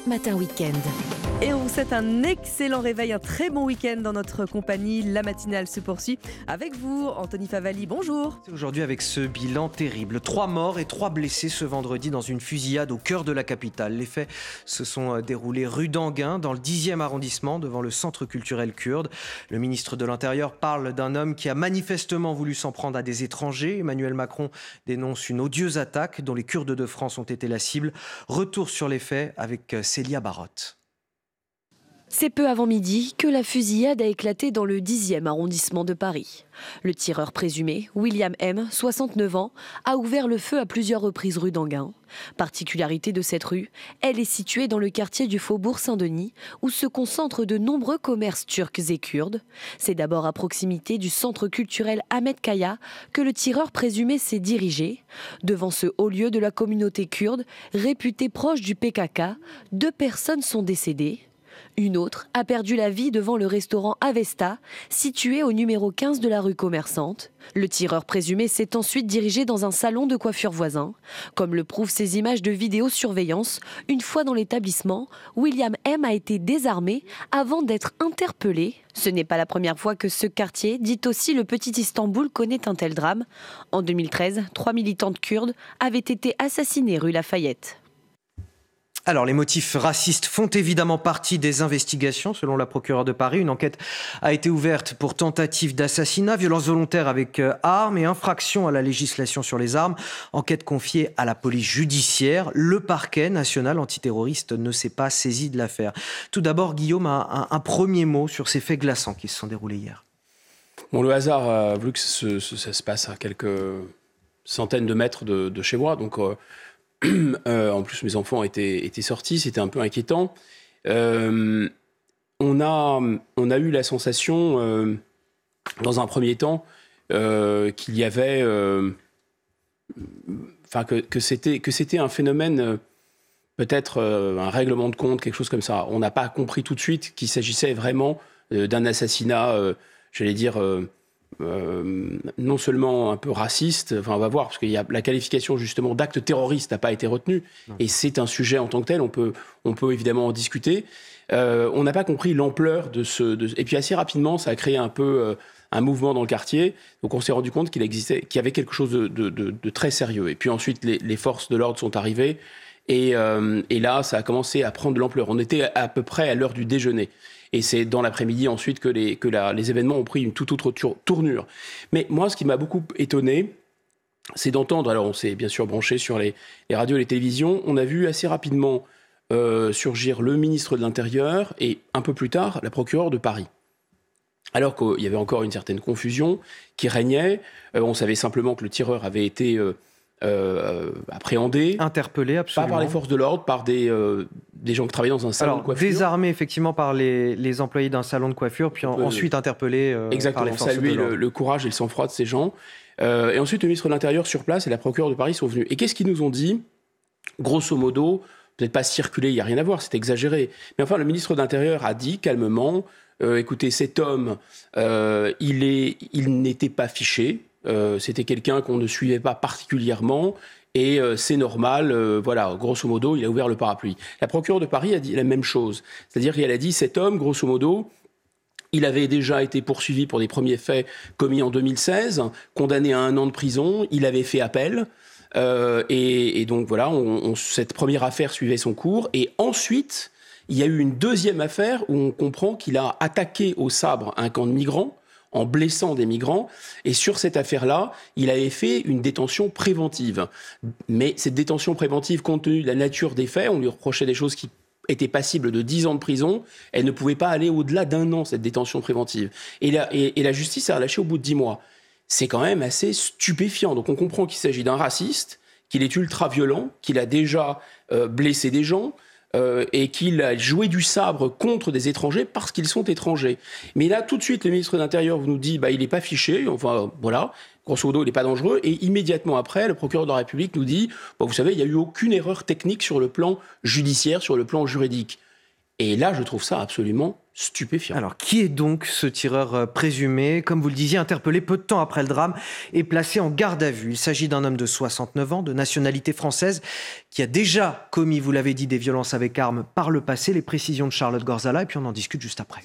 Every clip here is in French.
Europe Matin Weekend. Et on vous souhaite un excellent réveil, un très bon week-end dans notre compagnie. La matinale se poursuit avec vous, Anthony Favali. Bonjour. Aujourd'hui avec ce bilan terrible. Trois morts et trois blessés ce vendredi dans une fusillade au cœur de la capitale. Les faits se sont euh, déroulés rue d'Anguin, dans le 10e arrondissement, devant le centre culturel kurde. Le ministre de l'Intérieur parle d'un homme qui a manifestement voulu s'en prendre à des étrangers. Emmanuel Macron dénonce une odieuse attaque dont les Kurdes de France ont été la cible. Retour sur les faits avec euh, Célia Barotte. C'est peu avant midi que la fusillade a éclaté dans le 10e arrondissement de Paris. Le tireur présumé, William M., 69 ans, a ouvert le feu à plusieurs reprises rue d'Anguin. Particularité de cette rue, elle est située dans le quartier du Faubourg Saint-Denis, où se concentrent de nombreux commerces turcs et kurdes. C'est d'abord à proximité du centre culturel Ahmed Kaya que le tireur présumé s'est dirigé. Devant ce haut lieu de la communauté kurde, réputé proche du PKK, deux personnes sont décédées. Une autre a perdu la vie devant le restaurant Avesta, situé au numéro 15 de la rue commerçante. Le tireur présumé s'est ensuite dirigé dans un salon de coiffure voisin. Comme le prouvent ces images de vidéosurveillance, une fois dans l'établissement, William M a été désarmé avant d'être interpellé. Ce n'est pas la première fois que ce quartier, dit aussi le petit Istanbul, connaît un tel drame. En 2013, trois militantes kurdes avaient été assassinées rue Lafayette. Alors, les motifs racistes font évidemment partie des investigations, selon la procureure de Paris. Une enquête a été ouverte pour tentative d'assassinat, violence volontaire avec euh, armes et infraction à la législation sur les armes. Enquête confiée à la police judiciaire. Le parquet national antiterroriste ne s'est pas saisi de l'affaire. Tout d'abord, Guillaume a un, premier mot sur ces faits glaçants qui se sont déroulés hier. Bon, le hasard a voulu que ça se passe à quelques centaines de mètres de, chez moi, donc. Euh, en plus, mes enfants étaient, étaient sortis, c'était un peu inquiétant. Euh, on, a, on a eu la sensation, euh, dans un premier temps, qu'il y avait. Enfin, que, que c'était un phénomène peut-être un règlement de compte, quelque chose comme ça. On n'a pas compris tout de suite qu'il s'agissait vraiment d'un assassinat, j'allais dire, euh, non seulement un peu raciste, enfin on va voir, parce qu'il y a la qualification justement d'acte terroriste n'a pas été retenue, et c'est un sujet en tant que tel, on peut, on peut évidemment en discuter. Euh, on n'a pas compris l'ampleur de ce... et puis assez rapidement, ça a créé un peu euh, un mouvement dans le quartier, donc on s'est rendu compte qu'il existait, qu'il y avait quelque chose de, de, très sérieux. Et puis ensuite, les, les forces de l'ordre sont arrivées, et, et, là, ça a commencé à prendre de l'ampleur. On était à peu près à l'heure du déjeuner. Et c'est dans l'après-midi ensuite que, les, que les événements ont pris une toute autre tournure. Mais moi, ce qui m'a beaucoup étonné, c'est d'entendre, alors on s'est bien sûr branché sur les, radios et les télévisions, on a vu assez rapidement euh, surgir le ministre de l'Intérieur et un peu plus tard la procureure de Paris. Alors qu'il y avait encore une certaine confusion qui régnait, euh, on savait simplement que le tireur avait été euh, euh, appréhendé. Interpellé, absolument. Pas par les forces de l'ordre, par des, euh, des gens qui travaillaient dans un salon de coiffure. Désarmé, effectivement, par les, les employés d'un salon de coiffure, puis ensuite interpellé euh, par les forces de l'ordre. Le, le courage et le sang-froid de ces gens. et ensuite, le ministre de l'Intérieur sur place et la procureure de Paris sont venus. Et qu'est-ce qu'ils nous ont dit? Grosso modo, peut-être pas circuler, il n'y a rien à voir, c'est exagéré. Mais enfin, le ministre de l'Intérieur a dit calmement écoutez, cet homme, il, est, il n'était pas fiché, euh, c'était quelqu'un qu'on ne suivait pas particulièrement. Et euh, c'est normal, euh, voilà, grosso modo, il a ouvert le parapluie. La procureure de Paris a dit la même chose. C'est-à-dire qu'elle a dit, cet homme, grosso modo, il avait déjà été poursuivi pour des premiers faits commis en 2016, condamné à un an de prison, il avait fait appel. et, donc voilà, cette première affaire suivait son cours. Et ensuite, il y a eu une deuxième affaire où on comprend qu'il a attaqué au sabre un camp de migrants en blessant des migrants. Et sur cette affaire-là, il avait fait une détention préventive. Mais cette détention préventive, compte tenu de la nature des faits, on lui reprochait des choses qui étaient passibles de 10 ans de prison, elle ne pouvait pas aller au-delà d'un an, cette détention préventive. Et la, la justice a relâché au bout de 10 mois. C'est quand même assez stupéfiant. Donc on comprend qu'il s'agit d'un raciste, qu'il est ultra violent, qu'il a déjà euh, blessé des gens, euh, et qu'il a joué du sabre contre des étrangers parce qu'ils sont étrangers. Mais là, tout de suite, le ministre de l'Intérieur nous dit bah, il n'est pas fiché, enfin voilà, grosso modo, il n'est pas dangereux. Et immédiatement après, le procureur de la République nous dit bah, vous savez, il n'y a eu aucune erreur technique sur le plan judiciaire, sur le plan juridique. Et là, je trouve ça absolument stupéfiant. Alors, qui est donc ce tireur euh, présumé Comme vous le disiez, interpellé peu de temps après le drame et placé en garde à vue? Il s'agit d'un homme de 69 ans, de nationalité française, qui a déjà commis, vous l'avez dit, des violences avec armes par le passé. Les précisions de Charlotte Gorzala, et puis on en discute juste après.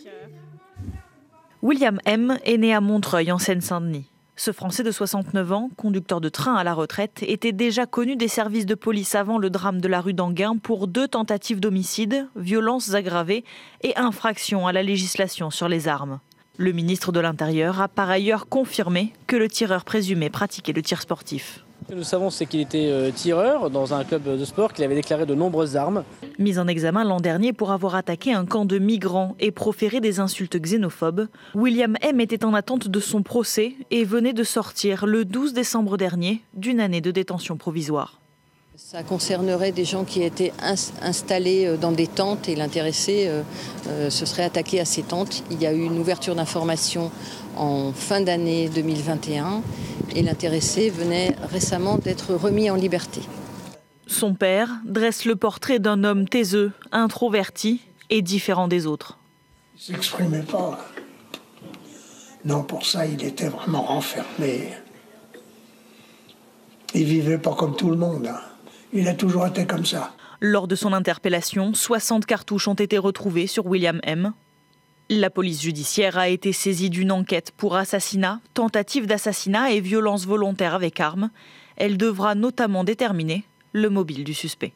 William M. est né à Montreuil, en Seine-Saint-Denis. Ce Français de 69 ans, conducteur de train à la retraite, était déjà connu des services de police avant le drame de la rue d'Anguin pour deux tentatives d'homicide, violences aggravées et infractions à la législation sur les armes. Le ministre de l'Intérieur a par ailleurs confirmé que le tireur présumé pratiquait le tir sportif. Ce que nous savons, c'est qu'il était euh, tireur dans un club de sport, qu'il avait déclaré de nombreuses armes. Mis en examen l'an dernier pour avoir attaqué un camp de migrants et proféré des insultes xénophobes, William M. était en attente de son procès et venait de sortir le 12 décembre dernier d'une année de détention provisoire. Ça concernerait des gens qui étaient installés euh, dans des tentes et l'intéressé euh, se serait attaqué à ces tentes. Il y a eu une ouverture d'information en fin d'année 2021 et l'intéressé venait récemment d'être remis en liberté. Son père dresse le portrait d'un homme taiseux, introverti et différent des autres. Il s'exprimait pas. Non, pour ça, il était vraiment renfermé. Il vivait pas comme tout le monde. Hein. Il a toujours été comme ça. Lors de son interpellation, 60 cartouches ont été retrouvées sur William M. La police judiciaire a été saisie d'une enquête pour assassinat, tentative d'assassinat et violence volontaire avec arme. Elle devra notamment déterminer le mobile du suspect.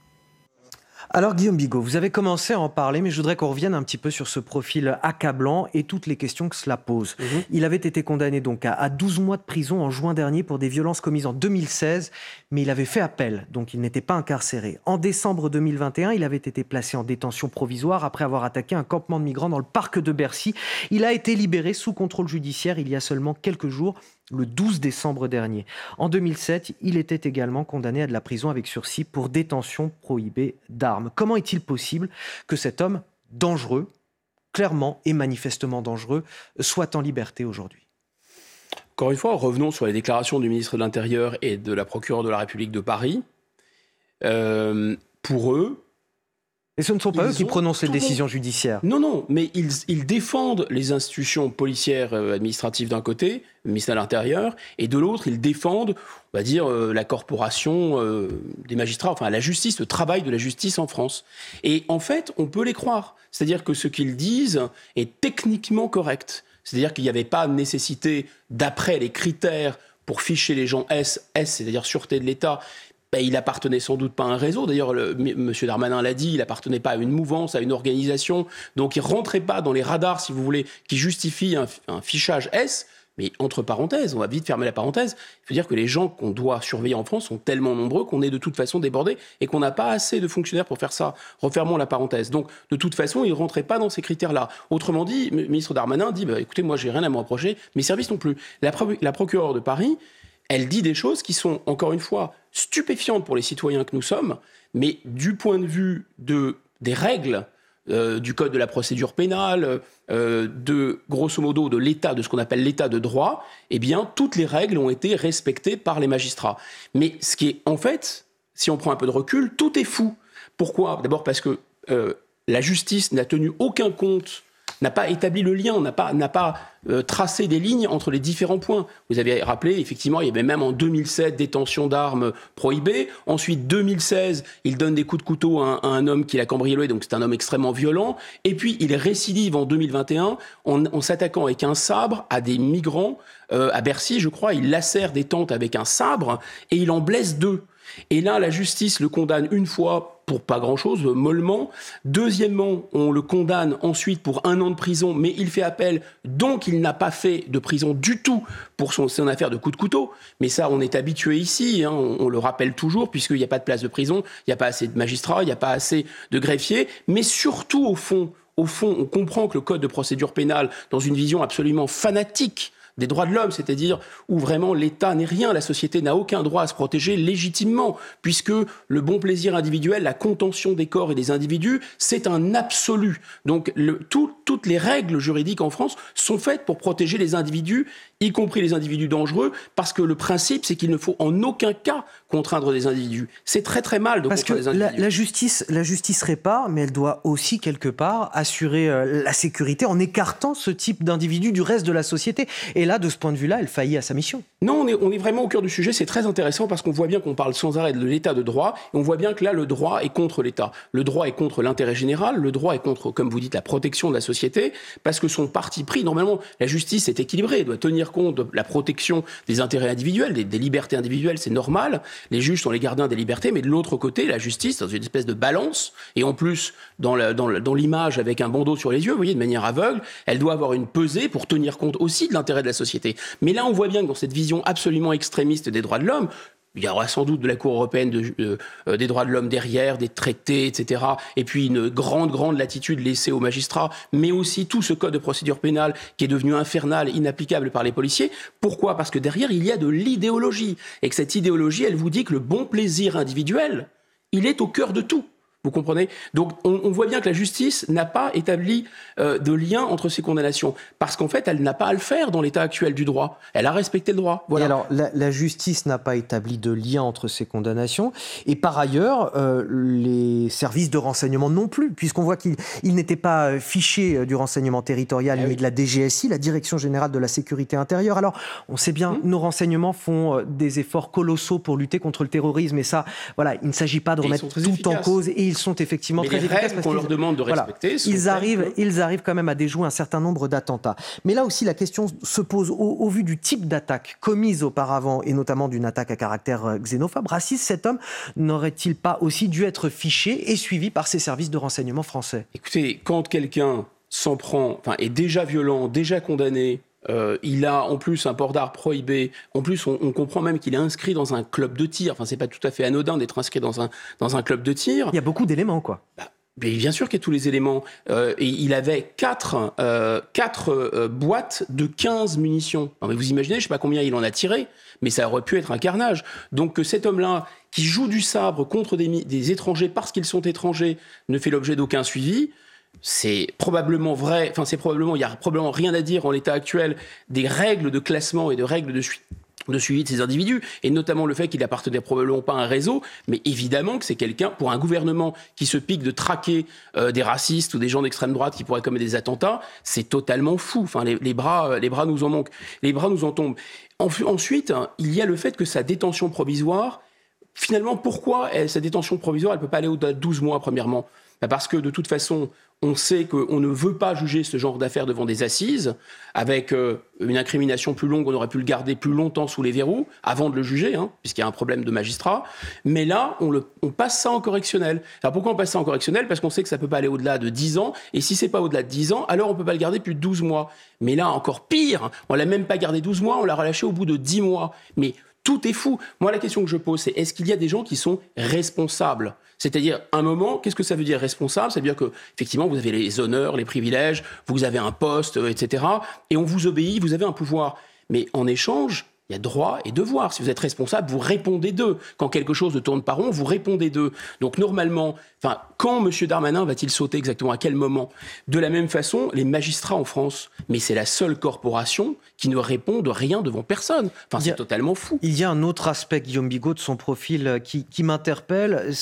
Alors Guillaume Bigot, vous avez commencé à en parler, mais je voudrais qu'on revienne un petit peu sur ce profil accablant et toutes les questions que cela pose. Mhm. Il avait été condamné donc à, 12 mois de prison en juin dernier pour des violences commises en 2016, mais il avait fait appel, donc il n'était pas incarcéré. En décembre 2021, il avait été placé en détention provisoire après avoir attaqué un campement de migrants dans le parc de Bercy. Il a été libéré sous contrôle judiciaire il y a seulement quelques jours le 12 décembre dernier. En 2007, il était également condamné à de la prison avec sursis pour détention prohibée d'armes. Comment est-il possible que cet homme dangereux, clairement et manifestement dangereux, soit en liberté aujourd'hui? Encore une fois, revenons sur les déclarations du ministre de l'Intérieur et de la procureure de la République de Paris. Euh, pour eux, et ce ne sont pas eux qui prononcent les décisions judiciaires. Non, non, mais ils, défendent les institutions policières euh, administratives d'un côté, le ministère de l'Intérieur, et de l'autre, ils défendent, on va dire, euh, la corporation euh, des magistrats, enfin la justice, le travail de la justice en France. Et en fait, on peut les croire. C'est-à-dire que ce qu'ils disent est techniquement correct. C'est-à-dire qu'il n'y avait pas nécessité, d'après les critères pour ficher les gens S, S, c'est-à-dire sûreté de l'État, ben, il appartenait sans doute pas à un réseau. D'ailleurs, M. Darmanin l'a dit, il appartenait pas à une mouvance, à une organisation. Donc, il rentrait pas dans les radars, si vous voulez, qui justifient un, fichage S. Mais entre parenthèses, on va vite fermer la parenthèse. Il faut dire que les gens qu'on doit surveiller en France sont tellement nombreux qu'on est de toute façon débordé et qu'on n'a pas assez de fonctionnaires pour faire ça. Refermons la parenthèse. Donc, de toute façon, il ne rentrait pas dans ces critères-là. Autrement dit, le ministre Darmanin dit bah, écoutez, moi, j'ai rien à me reprocher, mes services non plus. La, la procureure de Paris, elle dit des choses qui sont, encore une fois, stupéfiantes pour les citoyens que nous sommes, mais du point de vue de, des règles euh, du code de la procédure pénale, euh, de grosso modo de l'état, de ce qu'on appelle l'état de droit, eh bien, toutes les règles ont été respectées par les magistrats. Mais ce qui est, en fait, si on prend un peu de recul, tout est fou. Pourquoi? D'abord parce que euh, la justice n'a tenu aucun compte n'a pas établi le lien, n'a pas, pas euh, tracé des lignes entre les différents points. Vous avez rappelé, effectivement, il y avait même en 2007 détention d'armes prohibée. Ensuite, 2016, il donne des coups de couteau à un, homme qui l'a cambriolé, donc c'est un homme extrêmement violent. Et puis, il récidive en 2021 en, s'attaquant avec un sabre à des migrants euh, à Bercy, je crois. Il lacère des tentes avec un sabre et il en blesse deux. Et là, la justice le condamne une fois pour pas grand-chose, mollement. Deuxièmement, on le condamne ensuite pour un an de prison, mais il fait appel, donc il n'a pas fait de prison du tout pour son, affaire de coup de couteau. Mais ça, on est habitué ici, hein, on, le rappelle toujours, puisqu'il n'y a pas de place de prison, il n'y a pas assez de magistrats, il n'y a pas assez de greffiers, mais surtout, au fond, au fond, on comprend que le code de procédure pénale, dans une vision absolument fanatique des droits de l'homme, c'est-à-dire où vraiment l'État n'est rien, la société n'a aucun droit à se protéger légitimement, puisque le bon plaisir individuel, la contention des corps et des individus, c'est un absolu. Donc toutes les règles juridiques en France sont faites pour protéger les individus y compris les individus dangereux, parce que le principe, c'est qu'il ne faut en aucun cas contraindre des individus. C'est très très mal de parce contraindre que des individus. La, la, justice, la justice répare, mais elle doit aussi quelque part assurer euh, la sécurité en écartant ce type d'individu du reste de la société. Et là, de ce point de vue-là, elle faillit à sa mission. Non, on est, on est vraiment au cœur du sujet. C'est très intéressant parce qu'on voit bien qu'on parle sans arrêt de l'état de droit, et on voit bien que là, le droit est contre l'État. Le droit est contre l'intérêt général, le droit est contre, comme vous dites, la protection de la société, parce que son parti pris, normalement, la justice est équilibrée, elle doit compte de la protection des intérêts individuels, des, libertés individuelles, c'est normal. Les juges sont les gardiens des libertés, mais de l'autre côté, la justice, dans une espèce de balance, et en plus, dans l'image dans avec un bandeau sur les yeux, vous voyez, de manière aveugle, elle doit avoir une pesée pour tenir compte aussi de l'intérêt de la société. Mais là, on voit bien que dans cette vision absolument extrémiste des droits de l'homme, il y aura sans doute de la Cour européenne de, euh, des droits de l'homme derrière, des traités, etc. Et puis une grande, grande latitude laissée aux magistrats, mais aussi tout ce code de procédure pénale qui est devenu infernal, inapplicable par les policiers. Pourquoi? Parce que derrière, il y a de l'idéologie. Et que cette idéologie, elle vous dit que le bon plaisir individuel, il est au cœur de tout. Vous comprenez? Donc on, on, voit bien que la justice n'a pas établi euh, de lien entre ces condamnations, parce qu'en fait, elle n'a pas à le faire dans l'état actuel du droit. Elle a respecté le droit. Voilà. Et alors, la, la justice n'a pas établi de lien entre ces condamnations, et par ailleurs, euh, les services de renseignement non plus, puisqu'on voit qu'ils n'étaient pas fichés du renseignement territorial, ah mais de la DGSI, la Direction générale de la sécurité intérieure. Alors, on sait bien, mmh. nos renseignements font euh, des efforts colossaux pour lutter contre le terrorisme, et ça, voilà, il ne s'agit pas de remettre tout efficaces. en cause. Et ils sont effectivement Mais très les efficaces. qu'on leur demande de respecter. Voilà, ils, arrivent, ils arrivent quand même à déjouer un certain nombre d'attentats. Mais là aussi, la question se pose au, au vu du type d'attaque commise auparavant, et notamment d'une attaque à caractère xénophobe, raciste. Cet homme n'aurait-il pas aussi dû être fiché et suivi par ses services de renseignement français? Écoutez, quand quelqu'un s'en prend, enfin, est déjà violent, déjà condamné, euh, il a en plus un port d'art prohibé. En plus, on, on comprend même qu'il est inscrit dans un club de tir. Enfin, c'est pas tout à fait anodin d'être inscrit dans un, dans un club de tir. Il y a beaucoup d'éléments, quoi. Bah, mais bien sûr qu'il y a tous les éléments. Euh, et il avait quatre, euh, quatre euh, boîtes de 15 munitions. Non, mais vous imaginez, je sais pas combien il en a tiré, mais ça aurait pu être un carnage. Donc que cet homme-là, qui joue du sabre contre des, des étrangers parce qu'ils sont étrangers, ne fait l'objet d'aucun suivi, c'est probablement vrai, enfin c'est probablement, il y a probablement rien à dire en l'état actuel des règles de classement et de règles de suite de suivi de ces individus, et notamment le fait qu'il appartenait probablement pas à un réseau, mais évidemment que c'est quelqu'un, pour un gouvernement qui se pique de traquer euh, des racistes ou des gens d'extrême droite qui pourraient commettre des attentats, c'est totalement fou. Enfin, les, bras, les bras nous en manquent, les bras nous en tombent. En, ensuite, hein, il y a le fait que sa détention provisoire, finalement, pourquoi sa détention provisoire, elle peut pas aller au-delà de 12 mois, premièrement? Bah Parce que de toute façon, on sait qu'on ne veut pas juger ce genre d'affaires devant des assises, avec euh, une incrimination plus longue, on aurait pu le garder plus longtemps sous les verrous, avant de le juger, hein, puisqu'il y a un problème de magistrat. Mais là, on, passe ça en correctionnel. Alors pourquoi on passe ça en correctionnel? Parce qu'on sait que ça peut pas aller au-delà de 10 ans, et si c'est pas au-delà de 10 ans, alors on peut pas le garder plus de 12 mois. Mais là, encore pire, on l'a même pas gardé 12 mois, on l'a relâché au bout de 10 mois. Mais tout est fou. Moi, la question que je pose, c'est est-ce qu'il y a des gens qui sont responsables? C'est-à-dire, un moment, qu'est-ce que ça veut dire responsable? C'est-à-dire que, effectivement, vous avez les honneurs, les privilèges, vous avez un poste, etc. Et on vous obéit, vous avez un pouvoir. Mais en échange, il y a droit et devoir. Si vous êtes responsable, vous répondez d'eux. Quand quelque chose ne tourne pas rond, vous répondez d'eux. Donc normalement, enfin, quand M. Darmanin va-t-il sauter exactement À quel moment? De la même façon, les magistrats en France, mais c'est la seule corporation qui ne répond de rien devant personne. Enfin, c'est totalement fou. Il y a un autre aspect, Guillaume Bigot, de son profil qui, qui m'interpelle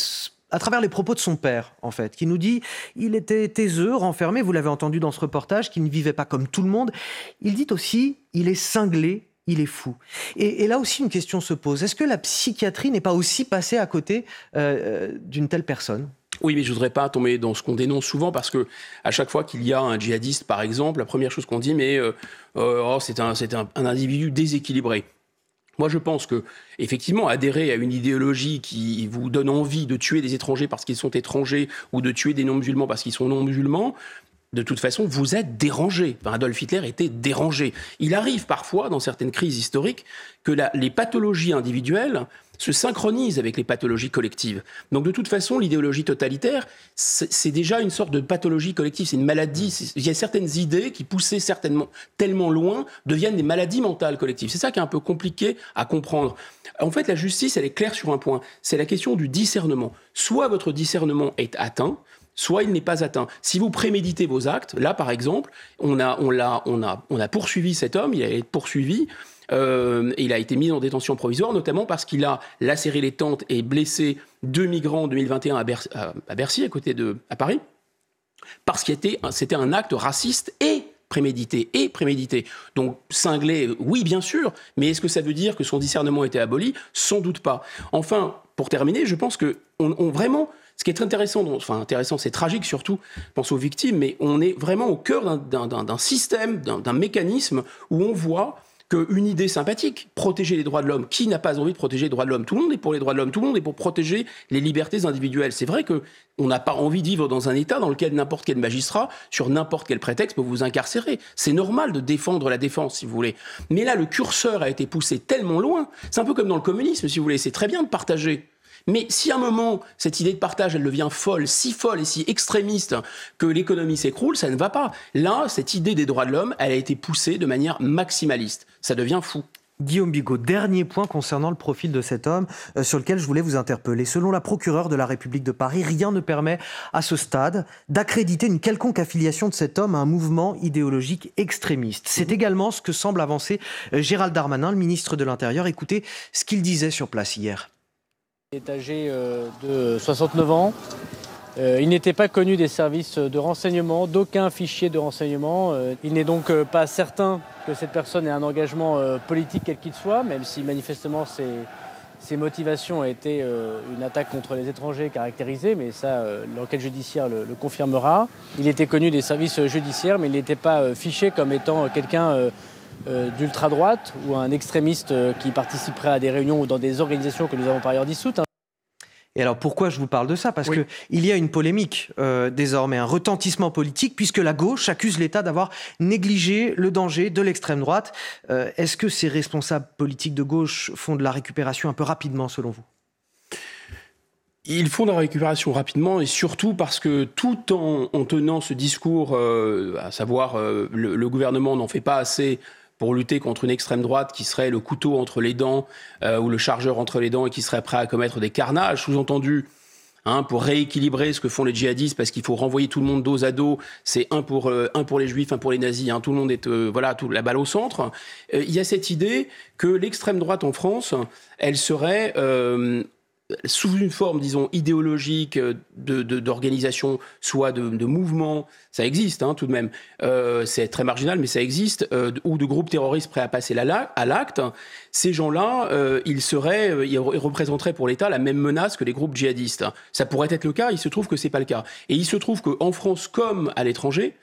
à travers les propos de son père, en fait, qui nous dit il était taiseux, renfermé, vous l'avez entendu dans ce reportage, qu'il ne vivait pas comme tout le monde. Il dit aussi il est cinglé, il est fou. Et, là aussi, une question se pose est-ce que la psychiatrie n'est pas aussi passée à côté euh, d'une telle personne? Oui, mais je voudrais pas tomber dans ce qu'on dénonce souvent parce que à chaque fois qu'il y a un djihadiste, par exemple, la première chose qu'on dit, mais euh, oh, c'est un, c'est un, un individu déséquilibré. Moi, je pense que, effectivement, adhérer à une idéologie qui vous donne envie de tuer des étrangers parce qu'ils sont étrangers ou de tuer des non-musulmans parce qu'ils sont non-musulmans, de toute façon, vous êtes dérangé. Adolf Hitler était dérangé. Il arrive parfois, dans certaines crises historiques, que les pathologies individuelles se synchronisent avec les pathologies collectives. Donc de toute façon, l'idéologie totalitaire, c'est déjà une sorte de pathologie collective, c'est une maladie. Il y a certaines idées qui, poussées certainement tellement loin, deviennent des maladies mentales collectives. C'est ça qui est un peu compliqué à comprendre. En fait, la justice, elle est claire sur un point, c'est la question du discernement. Soit votre discernement est atteint, soit il n'est pas atteint. Si vous préméditez vos actes, là par exemple, on a, on on a, on a poursuivi cet homme, il a été poursuivi. Euh, il a été mis en détention provisoire, notamment parce qu'il a lacéré les tentes et blessé deux migrants en 2021 à, Bercy, à côté de à Paris, parce que c'était un acte raciste et prémédité et prémédité. Donc cinglé, oui bien sûr, mais est-ce que ça veut dire que son discernement était aboli? Sans doute pas. Enfin, pour terminer, je pense que on, vraiment, ce qui est très intéressant, enfin intéressant, c'est tragique surtout, pense aux victimes, mais on est vraiment au cœur d'un système, d'un mécanisme où on voit qu'une idée sympathique, protéger les droits de l'homme. Qui n'a pas envie de protéger les droits de l'homme? Tout le monde est pour les droits de l'homme, tout le monde est pour protéger les libertés individuelles. C'est vrai que on n'a pas envie de vivre dans un État dans lequel n'importe quel magistrat, sur n'importe quel prétexte, peut vous incarcérer. C'est normal de défendre la défense, si vous voulez. Mais là, le curseur a été poussé tellement loin. C'est un peu comme dans le communisme, si vous voulez. C'est très bien de partager. Mais si à un moment, cette idée de partage, elle devient folle, si folle et si extrémiste que l'économie s'écroule, ça ne va pas. Là, cette idée des droits de l'homme, elle a été poussée de manière maximaliste. Ça devient fou. Guillaume Bigot, dernier point concernant le profil de cet homme euh, sur lequel je voulais vous interpeller. Selon la procureure de la République de Paris, rien ne permet à ce stade d'accréditer une quelconque affiliation de cet homme à un mouvement idéologique extrémiste. C'est également ce que semble avancer euh, Gérald Darmanin, le ministre de l'Intérieur. Écoutez ce qu'il disait sur place hier. Il est âgé euh, de 69 ans. Euh, il n'était pas connu des services de renseignement, d'aucun fichier de renseignement. Euh, il n'est donc pas certain que cette personne ait un engagement politique quel qu'il soit, même si manifestement ses, motivations été une attaque contre les étrangers caractérisée, mais ça, l'enquête judiciaire le, confirmera. Il était connu des services judiciaires, mais il n'était pas fiché comme étant quelqu'un d'ultra-droite ou un extrémiste euh, qui participerait à des réunions ou dans des organisations que nous avons par ailleurs dissoutes. Hein. Et alors pourquoi je vous parle de ça? Parce qu'il y a une polémique euh, désormais, un retentissement politique, puisque la gauche accuse l'État d'avoir négligé le danger de l'extrême droite. Est-ce que ces responsables politiques de gauche font de la récupération un peu rapidement selon vous? Ils font de la récupération rapidement et surtout parce que tout en, tenant ce discours, à savoir le, gouvernement n'en fait pas assez pour lutter contre une extrême droite qui serait le couteau entre les dents euh, ou le chargeur entre les dents et qui serait prêt à commettre des carnages, sous-entendu. Hein, pour rééquilibrer ce que font les djihadistes, parce qu'il faut renvoyer tout le monde dos à dos, c'est un pour euh, un pour les juifs, un pour les nazis, hein, tout le monde est euh, voilà, tout, la balle au centre. Il y a cette idée que l'extrême droite en France, elle serait sous une forme, disons, idéologique euh, d'organisation, soit de, de mouvement, ça existe hein, tout de même, euh, c'est très marginal, mais ça existe, euh, ou de groupes terroristes prêts à passer à l'acte, ces gens-là, ils seraient, ils représenteraient pour l'État la même menace que les groupes djihadistes. Ça pourrait être le cas, il se trouve que c'est pas le cas. Et il se trouve qu'en France comme à l'étranger,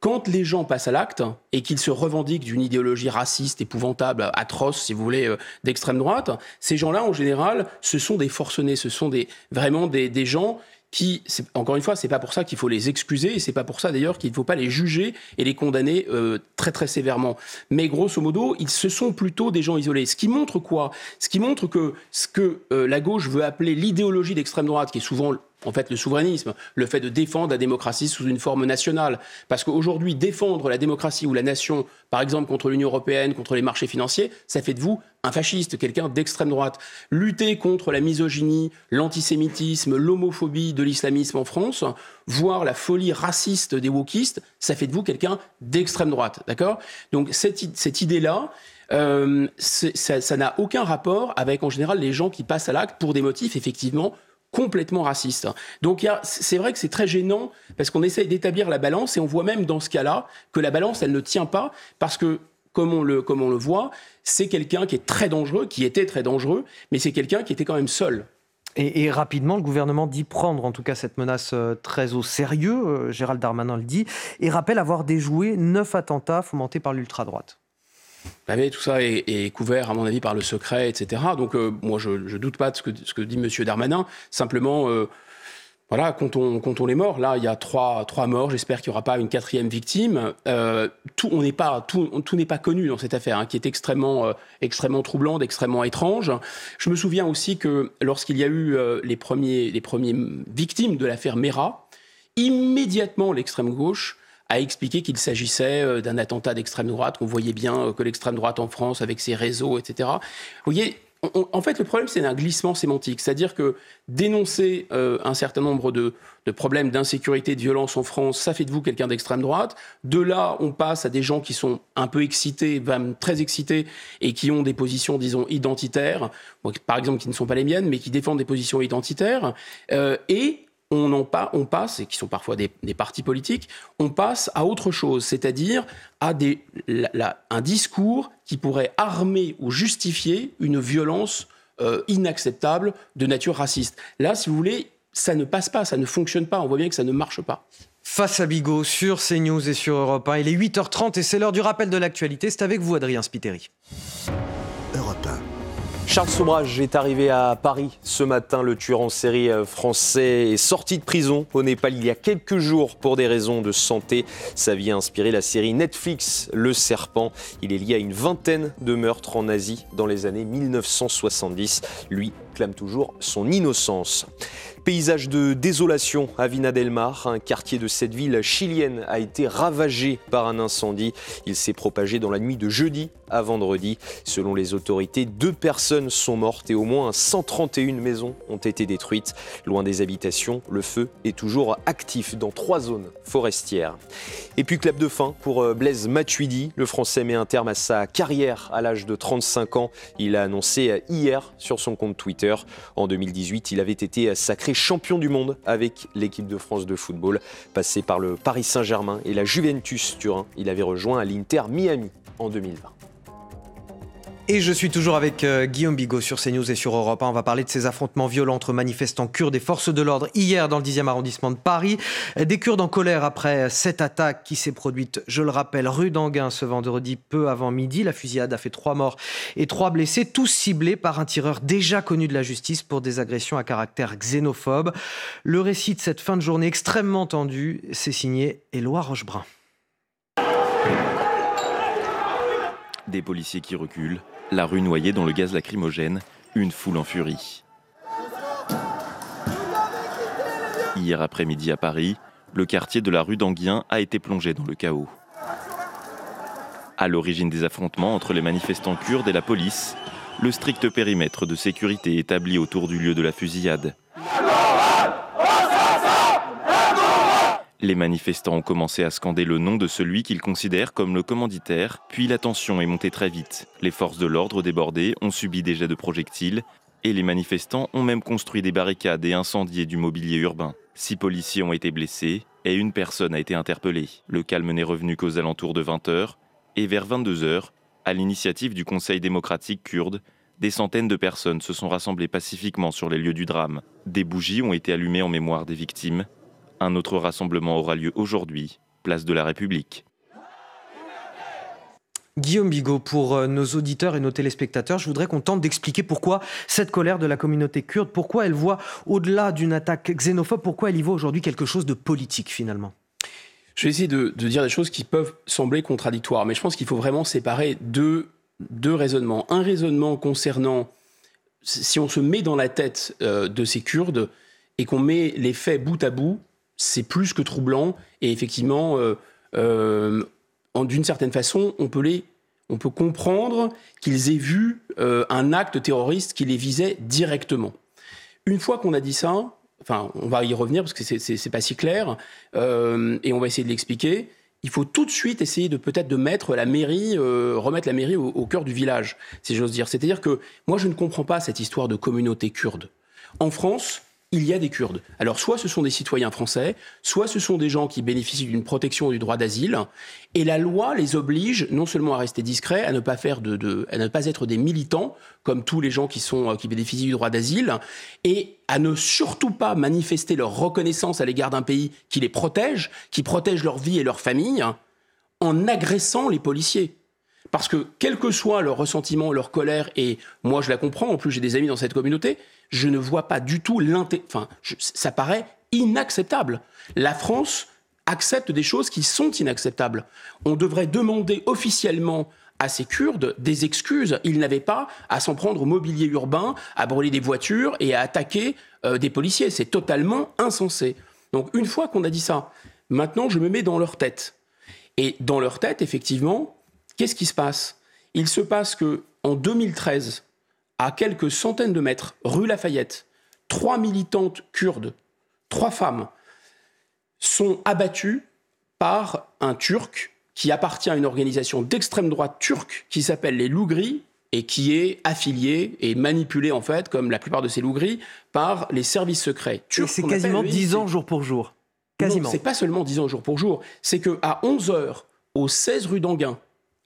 quand les gens passent à l'acte et qu'ils se revendiquent d'une idéologie raciste, épouvantable, atroce, si vous voulez, euh, d'extrême droite, ces gens-là, en général, ce sont des forcenés, ce sont vraiment des, des gens qui, encore une fois, c'est pas pour ça qu'il faut les excuser et c'est pas pour ça d'ailleurs qu'il ne faut pas les juger et les condamner euh, très très sévèrement. Mais grosso modo, ils se sont plutôt des gens isolés. Ce qui montre quoi? Ce qui montre que ce que euh, la gauche veut appeler l'idéologie d'extrême droite, qui est souvent en fait le souverainisme, le fait de défendre la démocratie sous une forme nationale. Parce qu'aujourd'hui, défendre la démocratie ou la nation, par exemple contre l'Union européenne, contre les marchés financiers, ça fait de vous un fasciste, quelqu'un d'extrême droite. Lutter contre la misogynie, l'antisémitisme, l'homophobie de l'islamisme en France, voire la folie raciste des wokistes, ça fait de vous quelqu'un d'extrême droite. D'accord? Donc cette, cette idée-là, euh, ça n'a aucun rapport avec en général les gens qui passent à l'acte pour des motifs effectivement complètement raciste. Donc c'est vrai que c'est très gênant parce qu'on essaye d'établir la balance et on voit même dans ce cas-là que la balance, elle ne tient pas parce que comme on le, comme on le voit, c'est quelqu'un qui est très dangereux, qui était très dangereux, mais c'est quelqu'un qui était quand même seul. Et, rapidement, le gouvernement dit prendre en tout cas cette menace euh, très au sérieux, euh, Gérald Darmanin le dit, et rappelle avoir déjoué neuf attentats fomentés par l'ultra-droite. Tout ça est, couvert, à mon avis, par le secret, etc. Donc, euh, moi, je ne doute pas de ce que, dit M. Darmanin. Simplement, euh, voilà, comptons, comptons, les morts. Là, il y a trois, trois morts. J'espère qu'il n'y aura pas une quatrième victime. Euh, tout n'est pas, connu dans cette affaire, hein, qui est extrêmement, extrêmement troublante, extrêmement étrange. Je me souviens aussi que lorsqu'il y a eu les, premiers, les premiers victimes de l'affaire Mera, immédiatement, l'extrême gauche a expliqué qu'il s'agissait euh, d'un attentat d'extrême droite, qu'on voyait bien euh, que l'extrême droite en France, avec ses réseaux, etc. Vous voyez, en fait, le problème, c'est un glissement sémantique. C'est-à-dire que dénoncer euh, un certain nombre de, problèmes d'insécurité, de violence en France, ça fait de vous quelqu'un d'extrême droite. De là, on passe à des gens qui sont un peu excités, même très excités, et qui ont des positions, disons, identitaires, par exemple, qui ne sont pas les miennes, mais qui défendent des positions identitaires. Et on, passe, et qui sont parfois des, partis politiques, on passe à autre chose, c'est-à-dire à, des, un discours qui pourrait armer ou justifier une violence euh, inacceptable de nature raciste. Là, si vous voulez, ça ne passe pas, ça ne fonctionne pas, on voit bien que ça ne marche pas. Face à Bigot sur CNews et sur Europe 1, il est 8h30 et c'est l'heure du rappel de l'actualité. C'est avec vous, Adrien Spiteri. Europe 1. Charles Sobrage est arrivé à Paris ce matin. Le tueur en série euh, français est sorti de prison au Népal il y a quelques jours pour des raisons de santé. Sa vie a inspiré la série Netflix Le Serpent. Il est lié à une vingtaine de meurtres en Asie dans les années 1970. Lui clame toujours son innocence. Paysage de désolation à Vina del Mar. Un quartier de cette ville chilienne a été ravagé par un incendie. Il s'est propagé dans la nuit de jeudi à vendredi. Selon les autorités, deux personnes sont mortes et au moins 131 maisons ont été détruites. Loin des habitations, le feu est toujours actif dans trois zones forestières. Et puis clap de fin pour euh, Blaise Matuidi. Le Français met un terme à sa carrière à l'âge de 35 ans. Il a annoncé euh, hier sur son compte Twitter. En 2018, il avait été sacré champion du monde avec l'équipe de France de football. Passé par le Paris Saint-Germain et la Juventus Turin, il avait rejoint l'Inter Miami en 2020. Et je suis toujours avec euh, Guillaume Bigot sur CNews et sur Europe 1. On va parler de ces affrontements violents entre manifestants kurdes et forces de l'ordre hier dans le 10e arrondissement de Paris. Des Kurdes en colère après cette attaque qui s'est produite, je le rappelle, rue d'Anguin ce vendredi peu avant midi. La fusillade a fait trois morts et trois blessés, tous ciblés par un tireur déjà connu de la justice pour des agressions à caractère xénophobe. Le récit de cette fin de journée extrêmement tendue, c'est signé Éloi Rochebrun. Des policiers qui reculent, la rue noyée dans le gaz lacrymogène, une foule en furie. Hier après-midi à Paris, le quartier de la rue d'Anguien a été plongé dans le chaos. À l'origine des affrontements entre les manifestants kurdes et la police, le strict périmètre de sécurité établi autour du lieu de la fusillade. Les manifestants ont commencé à scander le nom de celui qu'ils considèrent comme le commanditaire, puis la tension est montée très vite. Les forces de l'ordre débordées ont subi des jets de projectiles, et les manifestants ont même construit des barricades et incendié du mobilier urbain. Six policiers ont été blessés et une personne a été interpellée. Le calme n'est revenu qu'aux alentours de 20h, et vers 22h, à l'initiative du Conseil démocratique kurde, des centaines de personnes se sont rassemblées pacifiquement sur les lieux du drame. Des bougies ont été allumées en mémoire des victimes un autre rassemblement aura lieu aujourd'hui, place de la République. Guillaume Bigot, pour euh, nos auditeurs et nos téléspectateurs, je voudrais qu'on tente d'expliquer pourquoi cette colère de la communauté kurde, pourquoi elle voit, au-delà d'une attaque xénophobe, pourquoi elle y voit aujourd'hui quelque chose de politique finalement. Je vais essayer de, dire des choses qui peuvent sembler contradictoires, mais je pense qu'il faut vraiment séparer deux, deux raisonnements. Un raisonnement concernant, si on se met dans la tête euh, de ces Kurdes et qu'on met les faits bout à bout, c'est plus que troublant. Et effectivement, euh, euh, d'une certaine façon, on peut, les, on peut comprendre qu'ils aient vu euh, un acte terroriste qui les visait directement. Une fois qu'on a dit ça, enfin, on va y revenir parce que c'est pas si clair, et on va essayer de l'expliquer. Il faut tout de suite essayer de peut-être de mettre la mairie, remettre la mairie au, au cœur du village, si j'ose dire. C'est-à-dire que moi, je ne comprends pas cette histoire de communauté kurde. En France, il y a des Kurdes. Alors soit ce sont des citoyens français, soit ce sont des gens qui bénéficient d'une protection du droit d'asile, et la loi les oblige non seulement à rester discrets, à ne pas faire de, à ne pas être des militants comme tous les gens qui sont euh, qui bénéficient du droit d'asile, et à ne surtout pas manifester leur reconnaissance à l'égard d'un pays qui les protège, qui protège leur vie et leur famille, en agressant les policiers. Parce que quel que soit leur ressentiment, leur colère, et moi je la comprends, en plus j'ai des amis dans cette communauté, je ne vois pas du tout l'intérêt. Enfin, ça paraît inacceptable. La France accepte des choses qui sont inacceptables. On devrait demander officiellement à ces Kurdes des excuses. Ils n'avaient pas à s'en prendre au mobilier urbain, à brûler des voitures et à attaquer euh, des policiers. C'est totalement insensé. Donc une fois qu'on a dit ça, maintenant je me mets dans leur tête. Et dans leur tête, effectivement, qu'est-ce qui se passe? Il se passe que en 2013, à quelques centaines de mètres, rue Lafayette, trois militantes kurdes, trois femmes, sont abattues par un Turc qui appartient à une organisation d'extrême droite turque qui s'appelle les Loups Gris et qui est affilié et manipulé en fait, comme la plupart de ces loups gris, par les services secrets turcs. c'est quasiment 10 ans jour pour jour. Quasiment. c'est pas seulement 10 ans jour pour jour, c'est qu'à 11h au 16 rue d'Anguin,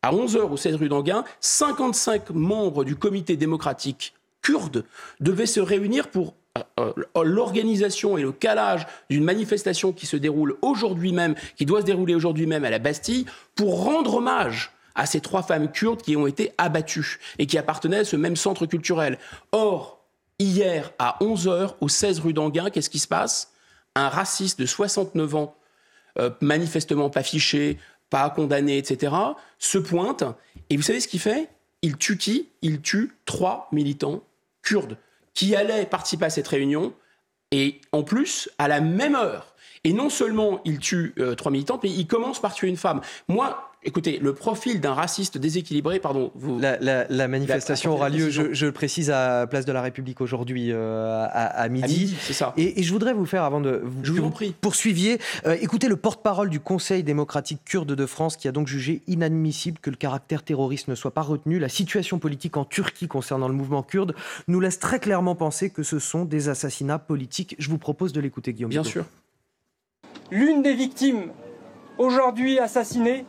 à 11h au 16 rue d'Anguin, 55 membres du comité démocratique kurde devaient se réunir pour euh, euh, l'organisation et le calage d'une manifestation qui se déroule aujourd'hui même, qui doit se dérouler aujourd'hui même à la Bastille, pour rendre hommage à ces trois femmes kurdes qui ont été abattues et qui appartenaient à ce même centre culturel. Or, hier à 11h au 16 rue d'Anguin, qu'est-ce qui se passe? Un raciste de 69 ans, euh, manifestement pas fiché, pas condamné, etc., se pointe et vous savez ce qu'il fait? Il tue qui? Il tue trois militants kurdes qui allaient participer à cette réunion et en plus à la même heure. Et non seulement il tue euh, trois militantes, mais il commence par tuer une femme. Moi, Écoutez, le profil d'un raciste déséquilibré, pardon. Vous, la, manifestation aura lieu, je, le précise, à Place de la République aujourd'hui euh, à, midi. c'est ça. Et, je voudrais vous faire, avant de vous, je vous, en prie. poursuiviez, euh, écoutez le porte-parole du Conseil démocratique kurde de France qui a donc jugé inadmissible que le caractère terroriste ne soit pas retenu. La situation politique en Turquie concernant le mouvement kurde nous laisse très clairement penser que ce sont des assassinats politiques. Je vous propose de l'écouter, Guillaume. Bien sûr. L'une des victimes aujourd'hui assassinées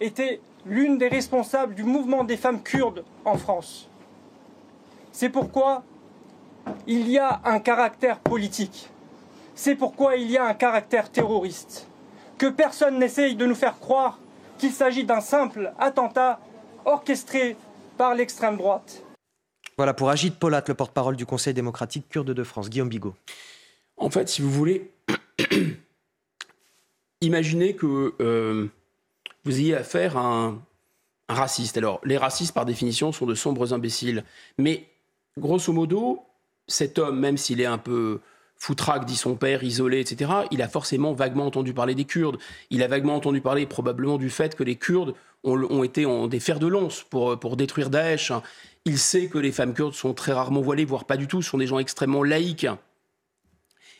était l'une des responsables du mouvement des femmes kurdes en France. C'est pourquoi il y a un caractère politique. C'est pourquoi il y a un caractère terroriste. Que personne n'essaye de nous faire croire qu'il s'agit d'un simple attentat orchestré par l'extrême droite. Voilà pour Agit Polat, le porte-parole du Conseil démocratique kurde de France. Guillaume Bigot. En fait, si vous voulez, imaginez que euh, vous ayez affaire à un, raciste. Alors, les racistes, par définition, sont de sombres imbéciles. Mais, grosso modo, cet homme, même s'il est un peu foutraque, dit son père, isolé, etc., il a forcément vaguement entendu parler des Kurdes. Il a vaguement entendu parler probablement du fait que les Kurdes ont, été en, des fers de lance pour, pour détruire Daesh. Il sait que les femmes kurdes sont très rarement voilées, voire pas du tout, sont des gens extrêmement laïques.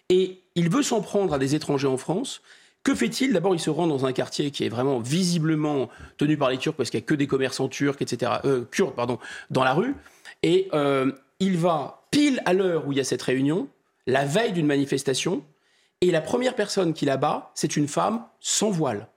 Et il veut s'en prendre à des étrangers en France, que fait-il D'abord, il se rend dans un quartier qui est vraiment visiblement tenu par les Turcs parce qu'il n'y a que des commerçants turcs, etc., euh, kurdes, pardon, dans la rue. Et euh, il va pile à l'heure où il y a cette réunion, la veille d'une manifestation, et la première personne qu'il abat, c'est une femme sans voile,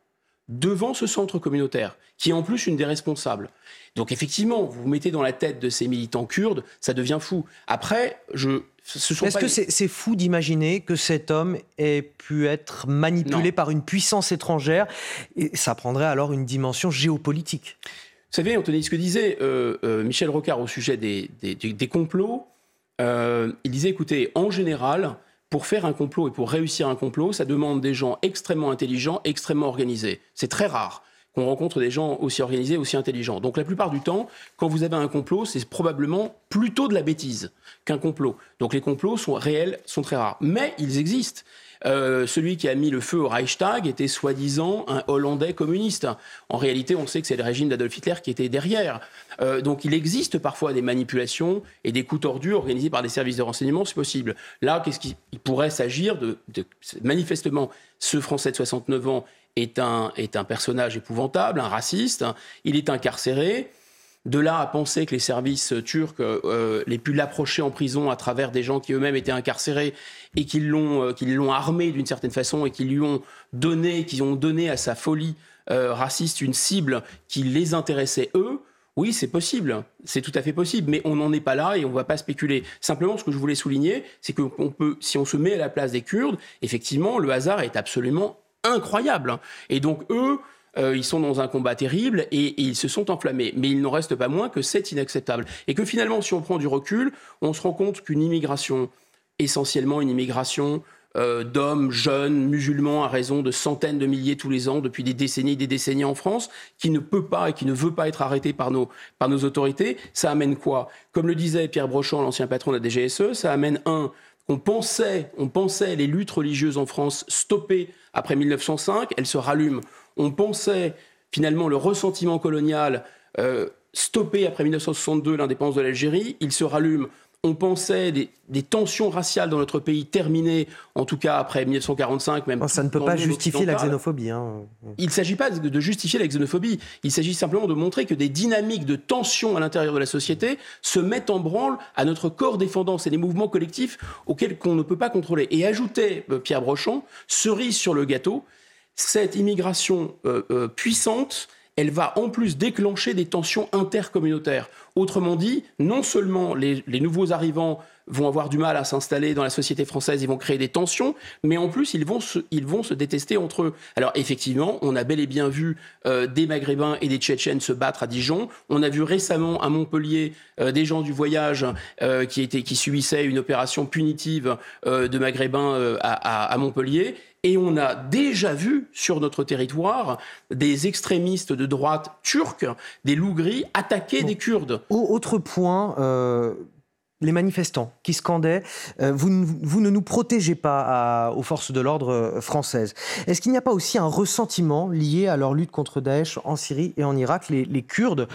devant ce centre communautaire, qui est en plus une des responsables. Donc effectivement, vous vous mettez dans la tête de ces militants kurdes, ça devient fou. Après, je est-ce que c'est fou d'imaginer que cet homme ait pu être manipulé par une puissance étrangère et ça prendrait alors une dimension géopolitique? Vous savez, Anthony, ce que disait euh, euh, Michel Rocard au sujet des, complots, euh, il disait, écoutez, en général, pour faire un complot et pour réussir un complot, ça demande des gens extrêmement intelligents, extrêmement organisés. C'est très rare qu'on rencontre des gens aussi organisés, aussi intelligents. Donc la plupart du temps, quand vous avez un complot, c'est probablement plutôt de la bêtise qu'un complot. Donc les complots sont réels, sont très rares. Mais ils existent. Euh, celui qui a mis le feu au Reichstag était soi-disant un Hollandais communiste. En réalité, on sait que c'est le régime d'Adolf Hitler qui était derrière. Euh, donc il existe parfois des manipulations et des coups tordus organisés par des services de renseignement, c'est possible. Là, qu'est-ce qu'il pourrait s'agir de, de, Manifestement, ce Français de 69 ans est un, est un personnage épouvantable, un raciste, il est incarcéré. De là à penser que les services turcs euh, les pu l'approcher en prison à travers des gens qui eux-mêmes étaient incarcérés et qui l'ont euh, armé d'une certaine façon et qui lui ont donné, ont donné à sa folie euh, raciste une cible qui les intéressait eux. Oui, c'est possible, c'est tout à fait possible, mais on n'en est pas là et on ne va pas spéculer. Simplement, ce que je voulais souligner, c'est que peut, si on se met à la place des Kurdes, effectivement, le hasard est absolument incroyable. Et donc eux, euh, ils sont dans un combat terrible et, ils se sont enflammés. Mais il n'en reste pas moins que c'est inacceptable. Et que finalement, si on prend du recul, on se rend compte qu'une immigration, essentiellement une immigration euh, d'hommes jeunes, musulmans, à raison de centaines de milliers tous les ans, depuis des décennies et des décennies en France, qui ne peut pas et qui ne veut pas être arrêté par nos, par nos autorités, ça amène quoi? Comme le disait Pierre Brochant, l'ancien patron de la DGSE, ça amène un, on pensait, on pensait les luttes religieuses en France stoppées après 1905, elles se rallument. On pensait finalement le ressentiment colonial euh, stoppé après 1962 l'indépendance de l'Algérie. Il se rallume on pensait des, tensions raciales dans notre pays terminées, en tout cas après 1945. Même ça ne peut pas justifier la xénophobie. Hein. Il ne s'agit pas de justifier la xénophobie. Il s'agit simplement de montrer que des dynamiques de tension à l'intérieur de la société se mettent en branle à notre corps défendant. C'est des mouvements collectifs auxquels on ne peut pas contrôler. Et ajouter, euh, Pierre Brochant, cerise sur le gâteau, cette immigration euh, euh, puissante elle va en plus déclencher des tensions intercommunautaires. Autrement dit, non seulement les, nouveaux arrivants vont avoir du mal à s'installer dans la société française, ils vont créer des tensions, mais en plus ils vont se, ils vont se détester entre eux. Alors effectivement, on a bel et bien vu euh, des Maghrébins et des Tchétchènes se battre à Dijon. On a vu récemment à Montpellier euh, des gens du voyage euh, qui, étaient, qui subissaient une opération punitive de Maghrébins à, à Montpellier. Et on a déjà vu sur notre territoire des extrémistes de droite turcs, des loups gris, attaquer des Kurdes. Autre point, euh, les manifestants qui scandaient euh, vous, ne nous protégez pas aux forces de l'ordre euh, françaises. Est-ce qu'il n'y a pas aussi un ressentiment lié à leur lutte contre Daesh en Syrie et en Irak, les, Kurdes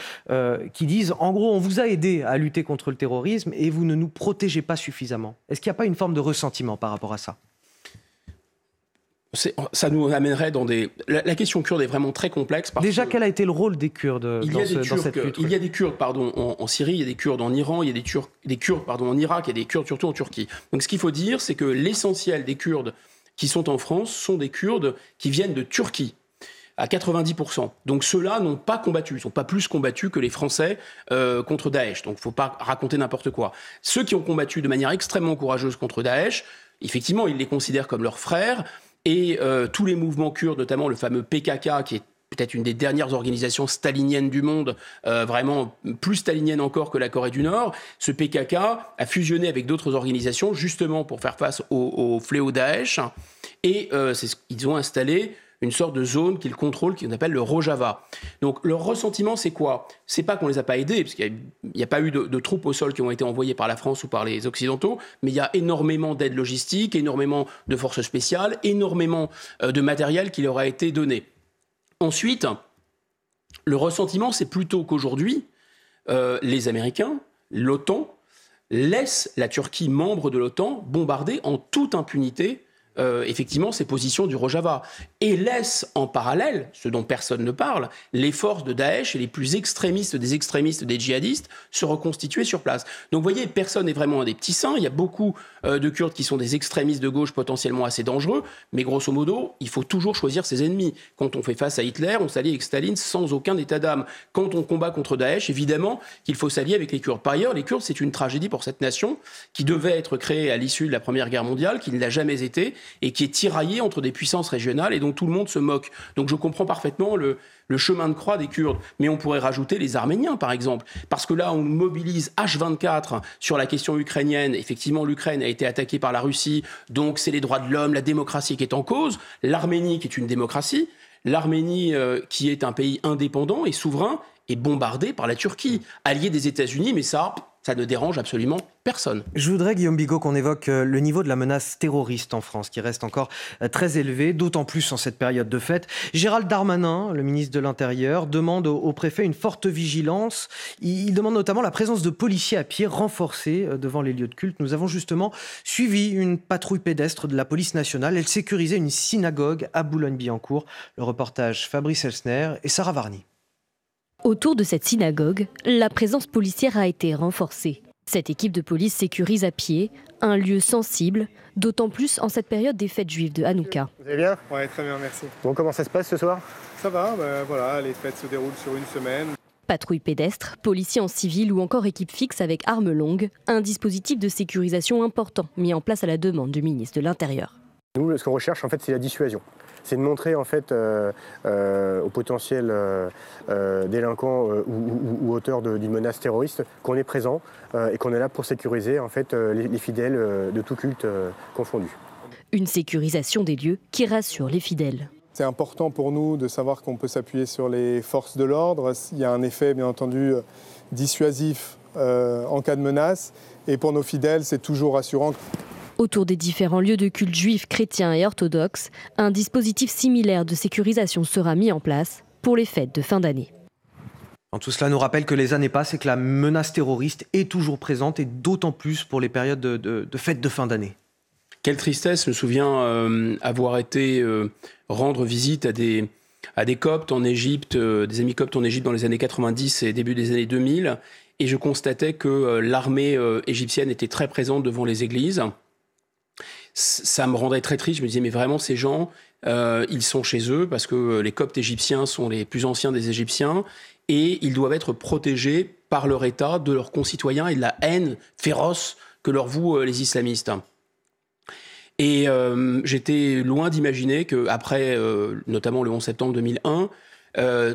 qui disent en gros on vous a aidé à lutter contre le terrorisme et vous ne nous protégez pas suffisamment? Est-ce qu'il n'y a pas une forme de ressentiment par rapport à ça? Ça nous amènerait dans des. La, question kurde est vraiment très complexe. Déjà, quel a été le rôle des Kurdes il dans, cette lutte Il y a des Kurdes pardon, en, Syrie, il y a des Kurdes en Iran, il y a des, Turcs, des Kurdes pardon, en Irak, il y a des Kurdes surtout en Turquie. Donc ce qu'il faut dire, c'est que l'essentiel des Kurdes qui sont en France sont des Kurdes qui viennent de Turquie à 90%. Donc ceux-là n'ont pas combattu, ils ne sont pas plus combattus que les Français euh, contre Daesh. Donc il ne faut pas raconter n'importe quoi. Ceux qui ont combattu de manière extrêmement courageuse contre Daesh, effectivement, ils les considèrent comme leurs frères. Et euh, tous les mouvements kurdes, notamment le fameux PKK, qui est peut-être une des dernières organisations staliniennes du monde, euh, vraiment plus stalinienne encore que la Corée du Nord. Ce PKK a fusionné avec d'autres organisations justement pour faire face au, fléau Daesh. Et euh, ils ont installé une sorte de zone qu'ils contrôlent, qu'on appelle le Rojava. Donc leur ressentiment, c'est quoi? C'est pas qu'on les a pas aidés, parce qu'il n'y a, pas eu de, troupes au sol qui ont été envoyées par la France ou par les Occidentaux, mais il y a énormément d'aide logistique, énormément de forces spéciales, énormément euh, de matériel qui leur a été donné. Ensuite, le ressentiment, c'est plutôt qu'aujourd'hui, euh, les Américains, l'OTAN, laissent la Turquie membre de l'OTAN bombarder en toute impunité euh, effectivement ces positions du Rojava et laisse en parallèle, ce dont personne ne parle, les forces de Daesh et les plus extrémistes des extrémistes des djihadistes se reconstituer sur place. Donc vous voyez, personne n'est vraiment un des petits saints. Il y a beaucoup euh, de Kurdes qui sont des extrémistes de gauche potentiellement assez dangereux, mais grosso modo, il faut toujours choisir ses ennemis. Quand on fait face à Hitler, on s'allie avec Staline sans aucun état d'âme. Quand on combat contre Daesh, évidemment qu'il faut s'allier avec les Kurdes. Par ailleurs, les Kurdes, c'est une tragédie pour cette nation qui devait être créée à l'issue de la Première Guerre mondiale, qui ne l'a jamais été et qui est tiraillée entre des puissances régionales et dont tout le monde se moque. Donc je comprends parfaitement le, chemin de croix des Kurdes. Mais on pourrait rajouter les Arméniens, par exemple. Parce que là, on mobilise H24 sur la question ukrainienne. Effectivement, l'Ukraine a été attaquée par la Russie. Donc c'est les droits de l'homme, la démocratie qui est en cause. L'Arménie qui est une démocratie. L'Arménie euh, qui est un pays indépendant et souverain est bombardée par la Turquie, alliée des États-Unis. Mais ça, ça ne dérange absolument personne. Je voudrais, Guillaume Bigot, qu'on évoque euh, le niveau de la menace terroriste en France, qui reste encore euh, très élevé, d'autant plus en cette période de fête. Gérald Darmanin, le ministre de l'Intérieur, demande au préfet une forte vigilance. Il demande notamment la présence de policiers à pied renforcés euh, devant les lieux de culte. Nous avons justement suivi une patrouille pédestre de la police nationale. Elle sécurisait une synagogue à Boulogne-Billancourt. Le reportage Fabrice Elsner et Sarah Varny. Autour de cette synagogue, la présence policière a été renforcée. Cette équipe de police sécurise à pied un lieu sensible, d'autant plus en cette période des fêtes juives de Hanouka. Vous allez bien? Oui, très bien, merci. Bon, comment ça se passe ce soir? Ça va, bah, voilà, les fêtes se déroulent sur une semaine. Patrouille pédestre, policiers en civil ou encore équipe fixe avec armes longues, un dispositif de sécurisation important mis en place à la demande du ministre de l'Intérieur. Nous, ce qu'on recherche, en fait, c'est la dissuasion c'est de montrer en fait euh, euh, aux potentiels euh, délinquants ou, auteurs d'une menace terroriste qu'on est présent et qu'on est là pour sécuriser en fait les, fidèles de tout culte confondu. Une sécurisation des lieux qui rassure les fidèles. C'est important pour nous de savoir qu'on peut s'appuyer sur les forces de l'ordre. Il y a un effet, bien entendu, dissuasif en cas de menace. Et pour nos fidèles, c'est toujours rassurant. Autour des différents lieux de culte juifs, chrétiens et orthodoxes, un dispositif similaire de sécurisation sera mis en place pour les fêtes de fin d'année. tout cela nous rappelle que les années passent et que la menace terroriste est toujours présente et d'autant plus pour les périodes de, fêtes de fin d'année. Quelle tristesse, je me souviens euh, avoir été euh, rendre visite à des, à des coptes en Égypte, euh, des amis coptes en Égypte dans les années 90 et début des années 2000, et je constatais que l'armée égyptienne était très présente devant les églises. Ça me rendait très triste, je me disais, mais vraiment, ces gens, ils sont chez eux parce que les coptes égyptiens sont les plus anciens des Égyptiens et ils doivent être protégés par leur État de leurs concitoyens et de la haine féroce que leur vouent euh, les islamistes. Et euh, j'étais loin d'imaginer qu'après, euh, notamment le 11 septembre 2001,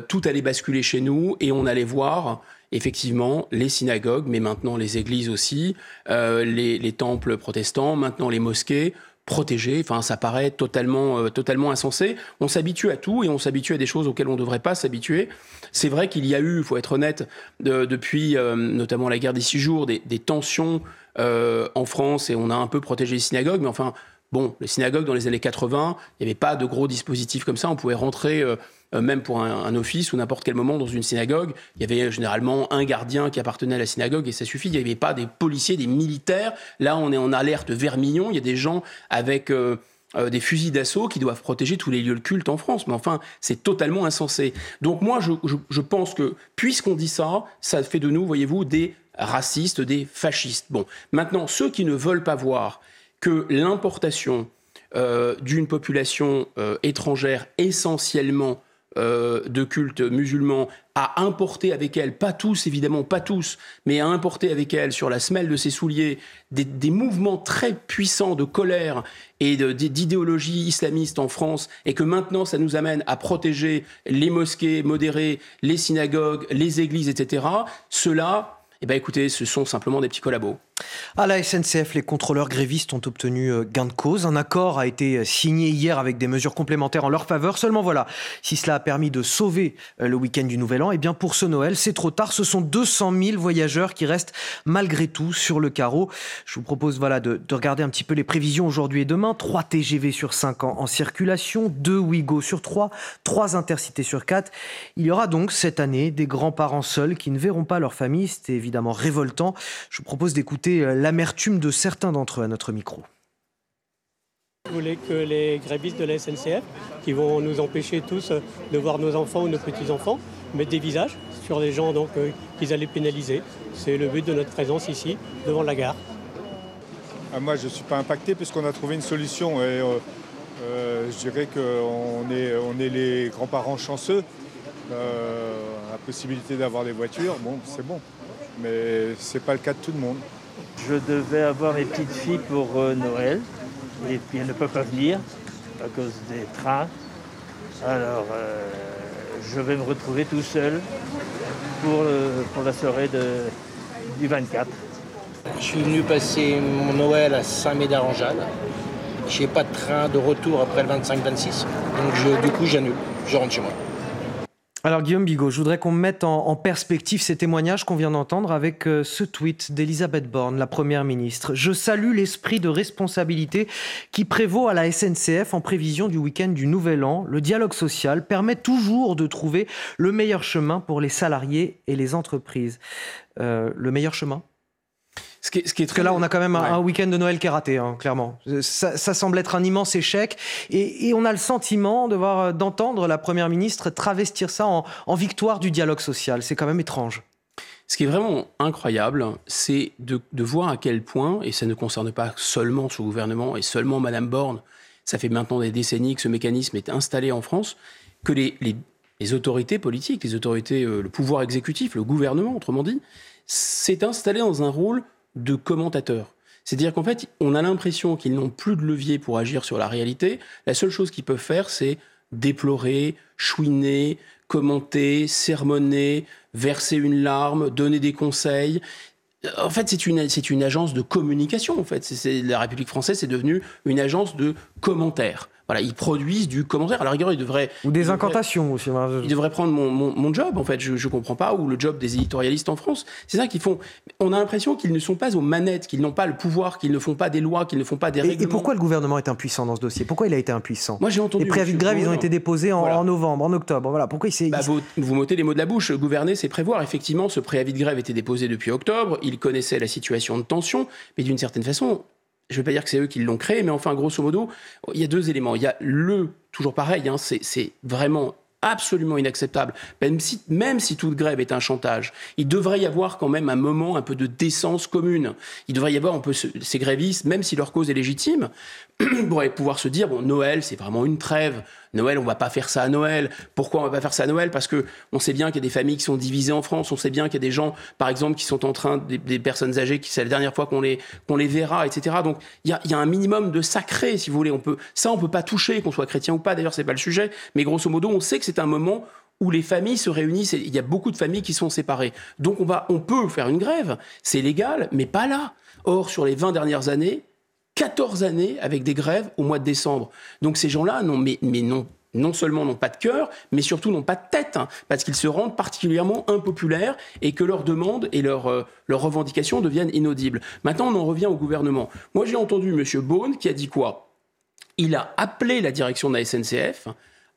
tout allait basculer chez nous et on allait voir effectivement les synagogues, mais maintenant les églises aussi, les, temples protestants, maintenant les mosquées, protégé. Enfin, ça paraît totalement, euh, totalement insensé. On s'habitue à tout et on s'habitue à des choses auxquelles on ne devrait pas s'habituer. C'est vrai qu'il y a eu, il faut être honnête, depuis euh, notamment la guerre des six jours, des, tensions euh, en France et on a un peu protégé les synagogues. Mais enfin, bon, les synagogues dans les années 80, il n'y avait pas de gros dispositifs comme ça. On pouvait rentrer euh, même pour un, office ou n'importe quel moment dans une synagogue, il y avait généralement un gardien qui appartenait à la synagogue et ça suffit. Il n'y avait pas des policiers, des militaires. Là, on est en alerte vermillon. Il y a des gens avec euh, euh, des fusils d'assaut qui doivent protéger tous les lieux de culte en France. Mais enfin, c'est totalement insensé. Donc moi, je, pense que puisqu'on dit ça, ça fait de nous, voyez-vous, des racistes, des fascistes. Bon, maintenant, ceux qui ne veulent pas voir que l'importation d'une population étrangère essentiellement euh, de culte musulman à importer avec elle, pas tous évidemment, pas tous, mais à importer avec elle sur la semelle de ses souliers des, mouvements très puissants de colère et d'idéologie islamiste en France, et que maintenant ça nous amène à protéger les mosquées modérées, les synagogues, les églises, etc., cela, eh ben écoutez, ce sont simplement des petits collabos. À la SNCF, les contrôleurs grévistes ont obtenu euh, gain de cause. Un accord a été euh, signé hier avec des mesures complémentaires en leur faveur. Seulement voilà, si cela a permis de sauver euh, le week-end du Nouvel An, eh bien pour ce Noël, c'est trop tard. Ce sont 200 000 voyageurs qui restent malgré tout sur le carreau. Je vous propose voilà de, regarder un petit peu les prévisions aujourd'hui et demain. 3 TGV sur 5 ans en circulation, 2 Ouigo sur 3, 3 intercités sur 4. Il y aura donc cette année des grands-parents seuls qui ne verront pas leur famille. C'est évidemment révoltant. Je vous propose d'écouter euh, l'amertume de certains d'entre eux à notre micro. Vous voulez que les grévistes de la SNCF, qui vont nous empêcher tous de voir nos enfants ou nos petits-enfants, mettent des visages sur les gens donc, euh, qu'ils allaient pénaliser. C'est le but de notre présence ici, devant la gare. Ah, moi, je ne suis pas impacté puisqu'on a trouvé une solution. Et, euh, je dirais qu'on est, on est les grands-parents chanceux. la possibilité d'avoir des voitures, bon, c'est bon. Mais ce n'est pas le cas de tout le monde. Je devais avoir mes petites filles pour euh, Noël, et puis elles ne peuvent pas venir à cause des trains. Alors, euh, je vais me retrouver tout seul pour, pour la soirée du 24. Je suis venu passer mon Noël à Saint-Médard-en-Jalles. Je n'ai pas de train de retour après le 25-26. Donc du coup, j'annule. Je rentre chez moi. Alors Guillaume Bigot, je voudrais qu'on mette en, perspective ces témoignages qu'on vient d'entendre avec euh, ce tweet d'Elisabeth Borne, la Première ministre. Je salue l'esprit de responsabilité qui prévaut à la SNCF en prévision du week-end du Nouvel An. Le dialogue social permet toujours de trouver le meilleur chemin pour les salariés et les entreprises. Euh, le meilleur chemin? Ce qui est, Parce que là, on a quand même un, week-end de Noël qui est raté, hein, clairement. Ça, semble être un immense échec. Et, on a le sentiment de euh, d'entendre la Première ministre travestir ça en, victoire du dialogue social. C'est quand même étrange. Ce qui est vraiment incroyable, c'est de, voir à quel point, et ça ne concerne pas seulement ce gouvernement et seulement Madame Borne, ça fait maintenant des décennies que ce mécanisme est installé en France, que les, autorités politiques, les autorités, euh, le pouvoir exécutif, le gouvernement, autrement dit, s'est installé dans un rôle de commentateurs. C'est-à-dire qu'en fait, on a l'impression qu'ils n'ont plus de levier pour agir sur la réalité. La seule chose qu'ils peuvent faire, c'est déplorer, chouiner, commenter, sermonner, verser une larme, donner des conseils. En fait, c'est une, une agence de communication. En fait, c'est, la République française est devenue une agence de commentaires. Voilà, ils produisent du commentaire. À la rigueur, ils devraient. Ou des incantations aussi. Ils devraient prendre mon, mon, job, en fait. Je ne comprends pas. Ou le job des éditorialistes en France. C'est ça qu'ils font. On a l'impression qu'ils ne sont pas aux manettes, qu'ils n'ont pas le pouvoir, qu'ils ne font pas des lois, qu'ils ne font pas des règlements. Et pourquoi le gouvernement est impuissant dans ce dossier? Pourquoi il a été impuissant? Moi, j'ai entendu. Les préavis de grève, ils ont été déposés en, novembre, en octobre. Voilà. Pourquoi il s'est. Bah, vous, vous m'ôtez les mots de la bouche. Gouverner, c'est prévoir. Effectivement, ce préavis de grève était déposé depuis octobre. Il connaissait la situation de tension. Mais d'une certaine façon, je ne vais pas dire que c'est eux qui l'ont créé, mais enfin, grosso modo, il y a deux éléments. Il y a le, toujours pareil, hein, c'est vraiment absolument inacceptable, même si, même si toute grève est un chantage. Il devrait y avoir quand même un moment un peu de décence commune. Il devrait y avoir un peu ces grévistes, même si leur cause est légitime, pourraient pouvoir se dire, bon, Noël, c'est vraiment une trêve. Noël, on va pas faire ça à Noël. Pourquoi on va pas faire ça à Noël? Parce que on sait bien qu'il y a des familles qui sont divisées en France. On sait bien qu'il y a des gens, par exemple, qui sont en train, des, personnes âgées, qui c'est la dernière fois qu'on les, qu'on les verra, etc. Donc il y a, y a, un minimum de sacré, si vous voulez. On peut, ça, on peut pas toucher, qu'on soit chrétien ou pas. D'ailleurs, c'est pas le sujet. Mais grosso modo, on sait que c'est un moment où les familles se réunissent. il y a beaucoup de familles qui sont séparées. Donc on va, on peut faire une grève. C'est légal, mais pas là. Or, sur les 20 dernières années, 14 années avec des grèves au mois de décembre. Donc ces gens-là, non, mais, mais non, non seulement n'ont pas de cœur, mais surtout n'ont pas de tête, hein, parce qu'ils se rendent particulièrement impopulaires et que leurs demandes et leurs, euh, leurs revendications deviennent inaudibles. Maintenant, on en revient au gouvernement. Moi, j'ai entendu M. Beaune qui a dit quoi? Il a appelé la direction de la SNCF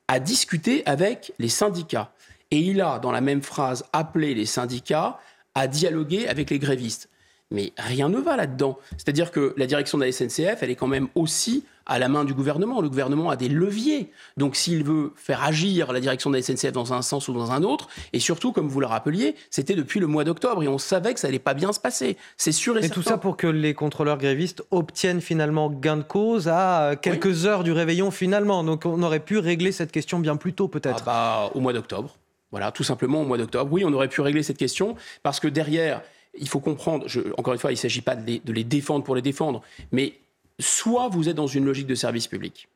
à discuter avec les syndicats. Et il a, dans la même phrase, appelé les syndicats à dialoguer avec les grévistes. Mais rien ne va là-dedans. C'est-à-dire que la direction de la SNCF, elle est quand même aussi à la main du gouvernement. Le gouvernement a des leviers. Donc s'il veut faire agir la direction de la SNCF dans un sens ou dans un autre, et surtout, comme vous le rappeliez, c'était depuis le mois d'octobre et on savait que ça allait pas bien se passer. C'est sûr et, et tout ça pour que les contrôleurs grévistes obtiennent finalement gain de cause à quelques heures du réveillon finalement. Donc on aurait pu régler cette question bien plus tôt peut-être. Ah bah, au mois d'octobre. Voilà, tout simplement au mois d'octobre. Oui, on aurait pu régler cette question parce que derrière, il faut comprendre, encore une fois, il ne s'agit pas de les, défendre pour les défendre, mais soit vous êtes dans une logique de service public.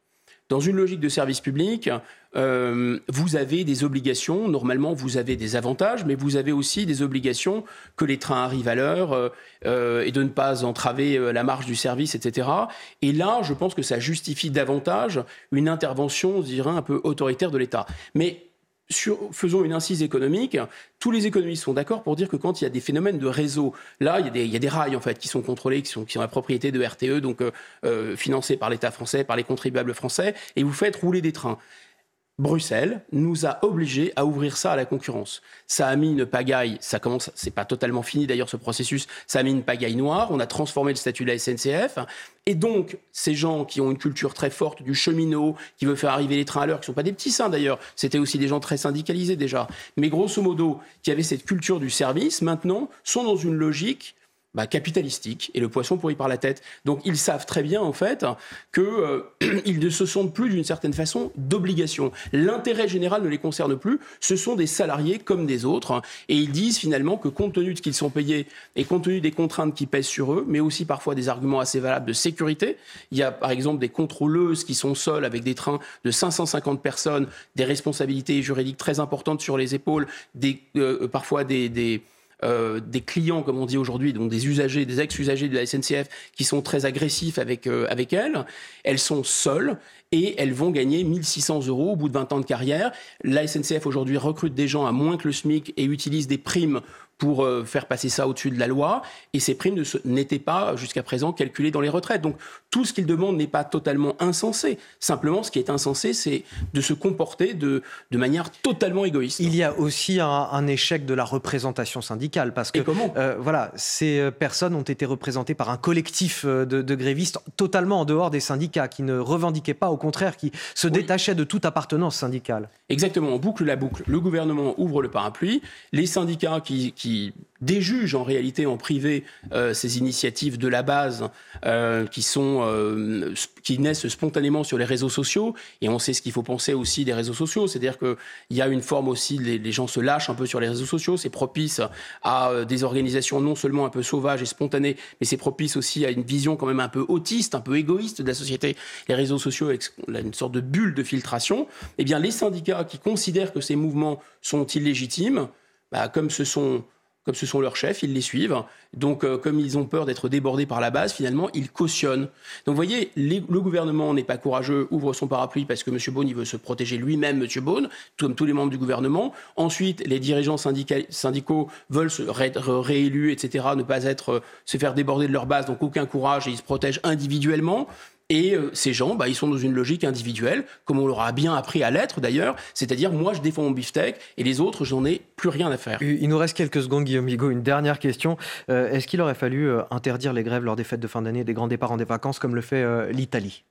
Dans une logique de service public, euh, vous avez des obligations, normalement vous avez des avantages, mais vous avez aussi des obligations que les trains arrivent à l'heure euh, euh, et de ne pas entraver la marche du service, etc. Et là, je pense que ça justifie davantage une intervention, je dirais, un peu autoritaire de l'État. Mais faisons une incise économique. Tous les économistes sont d'accord pour dire que quand il y a des phénomènes de réseau, là, il y a des, rails en fait qui sont contrôlés, qui sont, qui sont la propriété de RTE, donc euh, euh, financés par l'État français, par les contribuables français, et vous faites rouler des trains. Bruxelles nous a obligés à ouvrir ça à la concurrence. Ça a mis une pagaille, ça commence, c'est pas totalement fini d'ailleurs ce processus, ça a mis une pagaille noire, on a transformé le statut de la SNCF, et donc ces gens qui ont une culture très forte du cheminot, qui veut faire arriver les trains à l'heure, qui sont pas des petits saints d'ailleurs, c'était aussi des gens très syndicalisés déjà, mais grosso modo, qui avaient cette culture du service, maintenant sont dans une logique bah, capitalistique et le poisson pourrit par la tête. Donc ils savent très bien en fait qu'ils euh, ne se sentent plus d'une certaine façon d'obligation. L'intérêt général ne les concerne plus. Ce sont des salariés comme des autres et ils disent finalement que compte tenu de ce qu'ils sont payés et compte tenu des contraintes qui pèsent sur eux, mais aussi parfois des arguments assez valables de sécurité. Il y a par exemple des contrôleuses qui sont seules avec des trains de 550 personnes, des responsabilités juridiques très importantes sur les épaules, des, euh, parfois des, des euh, des clients, comme on dit aujourd'hui, donc des usagers, des ex-usagers de la SNCF qui sont très agressifs avec, euh, avec elles. Elles sont seules et elles vont gagner 1600 euros au bout de 20 ans de carrière. La SNCF aujourd'hui recrute des gens à moins que le SMIC et utilise des primes pour euh, faire passer ça au-dessus de la loi. Et ces primes n'étaient pas jusqu'à présent calculées dans les retraites. Donc tout ce qu'ils demandent n'est pas totalement insensé. Simplement, ce qui est insensé, c'est de se comporter de, de manière totalement égoïste. Il y a aussi un, échec de la représentation syndicale. Parce que comment euh, voilà, ces euh, personnes ont été représentées par un collectif de, de, grévistes totalement en dehors des syndicats, qui ne revendiquaient pas, au contraire, qui se détachaient de toute appartenance syndicale. Exactement, on boucle la boucle. Le gouvernement ouvre le parapluie, les syndicats qui, qui déjugent en réalité en privé euh, ces initiatives de la base euh, qui, sont, euh, qui naissent spontanément sur les réseaux sociaux. Et on sait ce qu'il faut penser aussi des réseaux sociaux, c'est-à-dire qu'il y a une forme aussi, les, les, gens se lâchent un peu sur les réseaux sociaux, c'est propice à des organisations non seulement un peu sauvages et spontanées, mais c'est propice aussi à une vision quand même un peu autiste, un peu égoïste de la société. Les réseaux sociaux avec une sorte de bulle de filtration. Eh bien, les syndicats qui considèrent que ces mouvements sont illégitimes, bah, comme ce sont comme ce sont leurs chefs, ils les suivent. Donc, euh, comme ils ont peur d'être débordés par la base, finalement, ils cautionnent. Donc, vous voyez, le gouvernement n'est pas courageux, ouvre son parapluie parce que M. Beaune, il veut se protéger lui-même, M. Beaune, comme tous les membres du gouvernement. Ensuite, les dirigeants syndicaux veulent se réélus, etc., ne pas être, euh, se faire déborder de leur base, donc aucun courage, et ils se protègent individuellement. Et euh, ces gens, bah, ils sont dans une logique individuelle, comme on leur a bien appris à l'être d'ailleurs, c'est-à-dire moi je défends mon beefsteak et les autres, j'en ai plus rien à faire. Il nous reste quelques secondes, Guillaume Bigot. Une dernière question. Euh, est-ce qu'il aurait fallu euh, interdire les grèves lors des fêtes de fin d'année, des grands départs en des vacances, comme le fait l'Italie?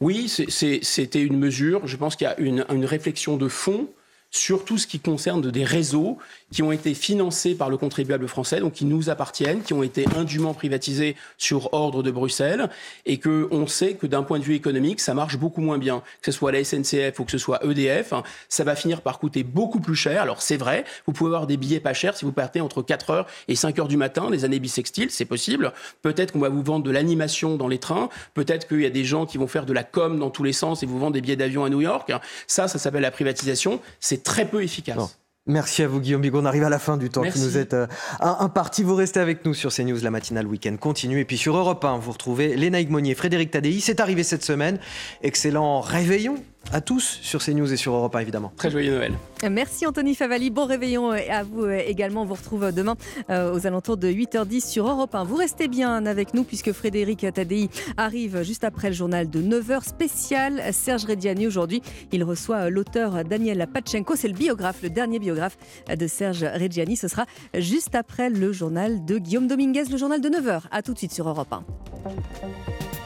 Oui, c'était une mesure. Je pense qu'il y a une, une réflexion de fond sur tout ce qui concerne des réseaux qui ont été financés par le contribuable français, donc qui nous appartiennent, qui ont été indûment privatisés sur ordre de Bruxelles, et que on sait que d'un point de vue économique, ça marche beaucoup moins bien. Que ce soit la SNCF ou que ce soit EDF, ça va finir par coûter beaucoup plus cher. Alors c'est vrai, vous pouvez avoir des billets pas chers si vous partez entre 4 heures et 5 heures du matin, les années bissextiles, c'est possible. Peut-être qu'on va vous vendre de l'animation dans les trains, peut-être qu'il y a des gens qui vont faire de la com dans tous les sens et vous vendre des billets d'avion à New York. Ça, ça s'appelle la privatisation. C'est très peu efficace. Merci à vous Guillaume Bigot. On arrive à la fin du temps qui nous est euh, imparti. Vous restez avec nous sur CNews, la matinale week-end continue. Et puis sur Europe 1, vous retrouvez Léna Monnier, Frédéric Tadei. C'est arrivé cette semaine. Excellent réveillon à tous sur CNews et sur Europe 1 évidemment. Très joyeux Noël. Merci Anthony Favali, bon réveillon euh, à vous euh, également. On vous retrouve demain euh, aux alentours de 8h10 sur Europe 1. Vous restez bien avec nous puisque Frédéric Tadei arrive juste après le journal de 9h spécial Serge Reggiani. Aujourd'hui, il reçoit l'auteur Daniel Pachenko. C'est le biographe, le dernier biographe de Serge Reggiani. Ce sera juste après le journal de Guillaume Dominguez, le journal de 9h. A tout de suite sur Europe 1.